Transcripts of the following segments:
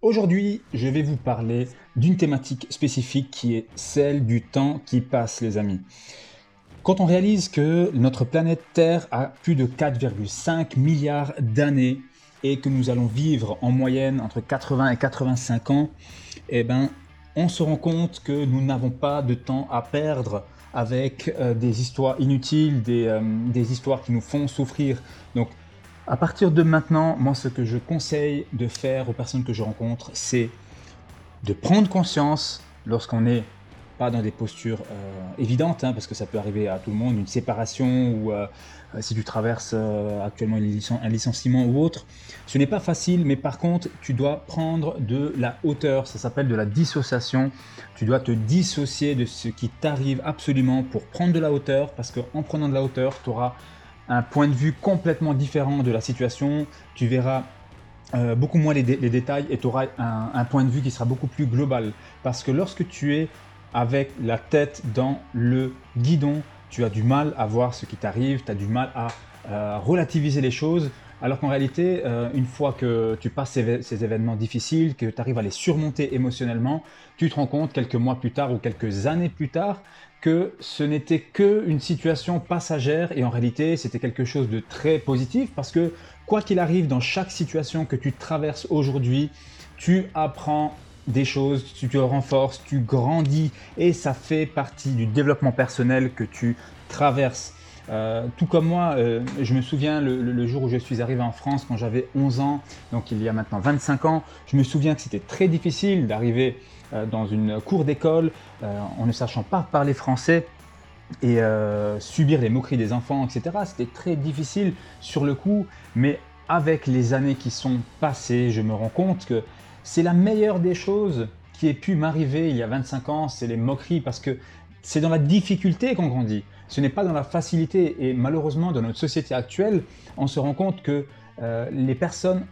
Aujourd'hui, je vais vous parler d'une thématique spécifique qui est celle du temps qui passe, les amis. Quand on réalise que notre planète Terre a plus de 4,5 milliards d'années et que nous allons vivre en moyenne entre 80 et 85 ans, eh ben, on se rend compte que nous n'avons pas de temps à perdre avec euh, des histoires inutiles, des, euh, des, histoires qui nous font souffrir. Donc, à partir de maintenant, moi, ce que je conseille de faire aux personnes que je rencontre, c'est de prendre conscience lorsqu'on n'est pas dans des postures euh, évidentes, hein, parce que ça peut arriver à tout le monde, une séparation ou euh, si tu traverses euh, actuellement un licenciement ou autre. Ce n'est pas facile, mais par contre, tu dois prendre de la hauteur. Ça s'appelle de la dissociation. Tu dois te dissocier de ce qui t'arrive absolument pour prendre de la hauteur, parce qu'en prenant de la hauteur, tu auras un point de vue complètement différent de la situation. Tu verras euh, beaucoup moins les, détails et tu auras un, point de vue qui sera beaucoup plus global. Parce que lorsque tu es avec la tête dans le guidon, tu as du mal à voir ce qui t'arrive, tu as du mal à euh, relativiser les choses. Alors qu'en réalité, euh, une fois que tu passes ces, événements difficiles, que tu arrives à les surmonter émotionnellement, tu te rends compte quelques mois plus tard ou quelques années plus tard que ce n'était qu'une situation passagère et en réalité c'était quelque chose de très positif parce que quoi qu'il arrive dans chaque situation que tu traverses aujourd'hui, tu apprends des choses, tu te renforces, tu grandis et ça fait partie du développement personnel que tu traverses. Euh, tout comme moi, euh, je me souviens le, jour où je suis arrivé en France quand j'avais 11 ans, donc il y a maintenant 25 ans, je me souviens que c'était très difficile d'arriver euh, dans une cour d'école en ne sachant pas parler français et subir les moqueries des enfants, etc. C'était très difficile sur le coup, mais avec les années qui sont passées, je me rends compte que c'est la meilleure des choses qui ait pu m'arriver il y a 25 ans, c'est les moqueries, parce que c'est dans la difficulté qu'on grandit. Ce n'est pas dans la facilité. Et malheureusement, dans notre société actuelle, on se rend compte que euh, les personnes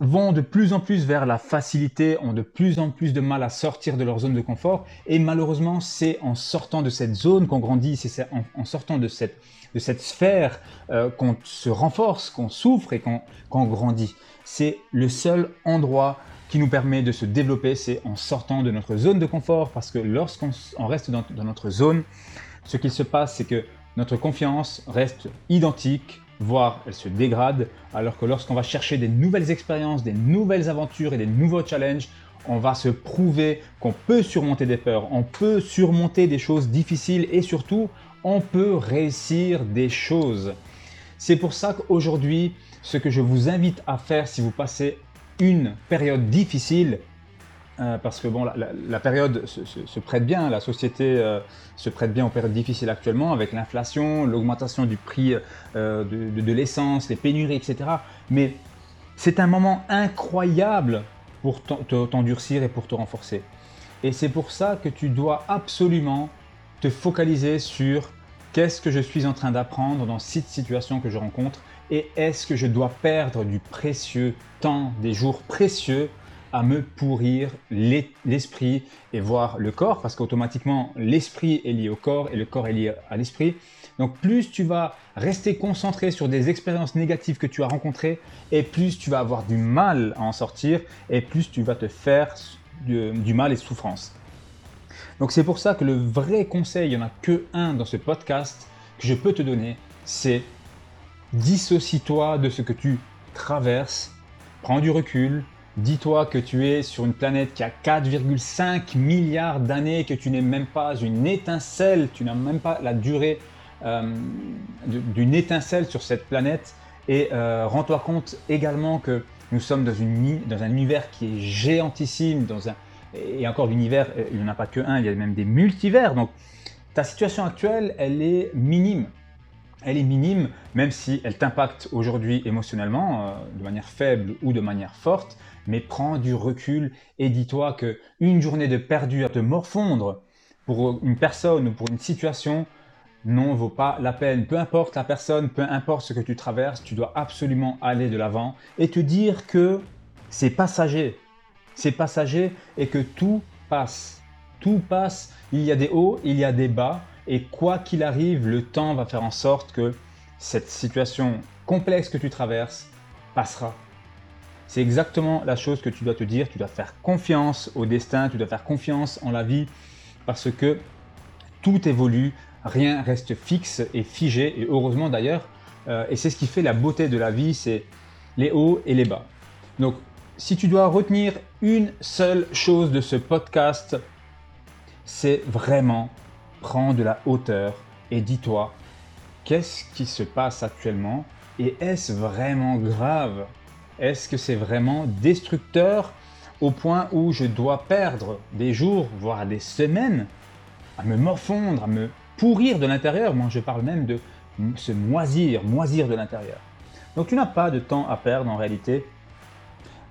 vont de plus en plus vers la facilité, ont de plus en plus de mal à sortir de leur zone de confort. Et malheureusement, c'est en sortant de cette zone qu'on grandit, c'est en, sortant de cette, de cette sphère euh, qu'on se renforce, qu'on souffre et qu'on grandit. C'est le seul endroit qui nous permet de se développer, c'est en sortant de notre zone de confort, parce que lorsqu'on reste dans, notre zone, ce qu'il se passe, c'est que notre confiance reste identique, voire elle se dégrade, alors que lorsqu'on va chercher des nouvelles expériences, des nouvelles aventures et des nouveaux challenges, on va se prouver qu'on peut surmonter des peurs, on peut surmonter des choses difficiles et surtout, on peut réussir des choses. C'est pour ça qu'aujourd'hui, ce que je vous invite à faire si vous passez une période difficile, euh, parce que bon, la, période se, prête bien, la société euh, se prête bien aux périodes difficiles actuellement, avec l'inflation, l'augmentation du prix euh, de, l'essence, les pénuries, etc. Mais c'est un moment incroyable pour t'endurcir et pour te renforcer. Et c'est pour ça que tu dois absolument te focaliser sur qu'est-ce que je suis en train d'apprendre dans cette situation que je rencontre et est-ce que je dois perdre du précieux temps, des jours précieux à me pourrir l'esprit et voir le corps, parce qu'automatiquement l'esprit est lié au corps et le corps est lié à l'esprit. Donc plus tu vas rester concentré sur des expériences négatives que tu as rencontrées, et plus tu vas avoir du mal à en sortir, et plus tu vas te faire du, mal et souffrance. Donc c'est pour ça que le vrai conseil, il n'y en a que un dans ce podcast que je peux te donner, c'est dissocie-toi de ce que tu traverses, prends du recul, dis-toi que tu es sur une planète qui a 4,5 milliards d'années, que tu n'es même pas une étincelle, tu n'as même pas la durée euh, d'une étincelle sur cette planète. Et euh, rends-toi compte également que nous sommes dans, un univers qui est géantissime, dans un, et encore l'univers, il n'y en a pas que un, il y a même des multivers. Donc ta situation actuelle, elle est minime elle est minime, même si elle t'impacte aujourd'hui émotionnellement, euh, de manière faible ou de manière forte, mais prends du recul et dis-toi que une journée de perdu à te morfondre pour une personne ou pour une situation non vaut pas la peine. Peu importe la personne, peu importe ce que tu traverses, tu dois absolument aller de l'avant et te dire que c'est passager. C'est passager et que tout passe. Tout passe. Il y a des hauts, il y a des bas et quoi qu'il arrive, le temps va faire en sorte que cette situation complexe que tu traverses passera. C'est exactement la chose que tu dois te dire. Tu dois faire confiance au destin, tu dois faire confiance en la vie parce que tout évolue, rien reste fixe et figé. Et heureusement d'ailleurs, euh, et c'est ce qui fait la beauté de la vie, c'est les hauts et les bas. Donc, si tu dois retenir une seule chose de ce podcast, c'est vraiment prendre de la hauteur et dis-toi, qu'est-ce qui se passe actuellement et est-ce vraiment grave? Est-ce que c'est vraiment destructeur au point où je dois perdre des jours, voire des semaines, à me morfondre, à me pourrir de l'intérieur? Moi, je parle même de se moisir, moisir de l'intérieur. Donc tu n'as pas de temps à perdre en réalité.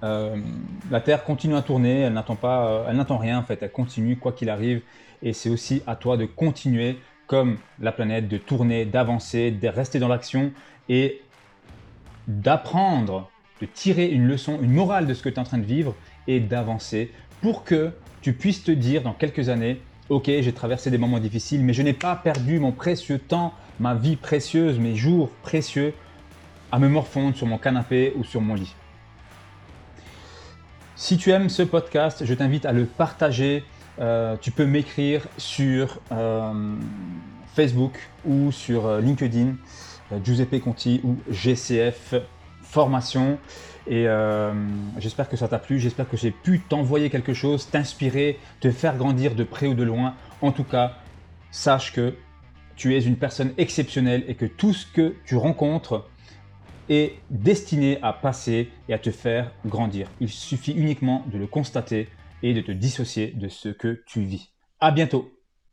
Euh, la Terre continue à tourner, elle n'attend pas, euh, elle n'attend rien en fait, elle continue quoi qu'il arrive. Et c'est aussi à toi de continuer comme la planète, de tourner, d'avancer, de rester dans l'action et d'apprendre, de tirer une leçon, une morale de ce que tu es en train de vivre et d'avancer pour que tu puisses te dire dans quelques années, ok, j'ai traversé des moments difficiles, mais je n'ai pas perdu mon précieux temps, ma vie précieuse, mes jours précieux à me morfondre sur mon canapé ou sur mon lit. Si tu aimes ce podcast, je t'invite à le partager. Euh, tu peux m'écrire sur euh, Facebook ou sur euh, LinkedIn, Giuseppe Conti ou GCF Formation. Et j'espère que ça t'a plu, j'espère que j'ai pu t'envoyer quelque chose, t'inspirer, te faire grandir de près ou de loin. En tout cas, sache que tu es une personne exceptionnelle et que tout ce que tu rencontres est destiné à passer et à te faire grandir. Il suffit uniquement de le constater et de te dissocier de ce que tu vis. À bientôt